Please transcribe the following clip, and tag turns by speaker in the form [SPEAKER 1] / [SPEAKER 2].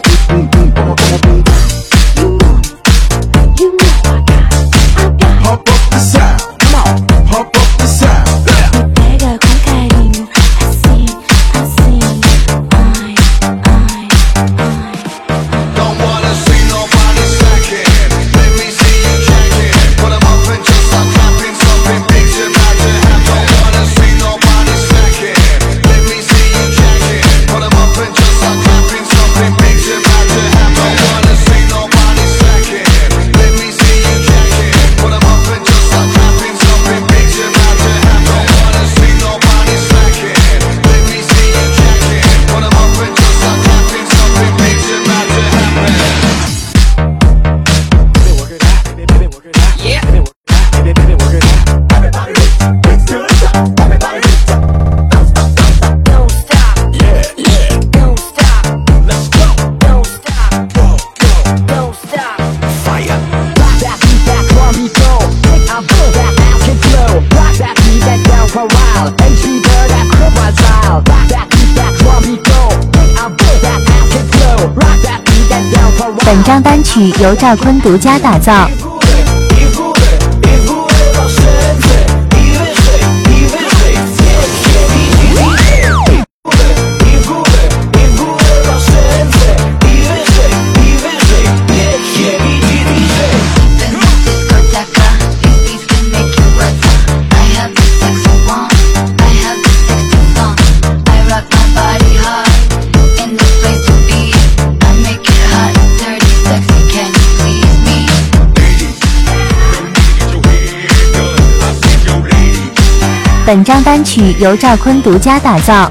[SPEAKER 1] boom, boom, boom. 本张单曲由赵坤独家打造。本张单曲由赵坤独家打造。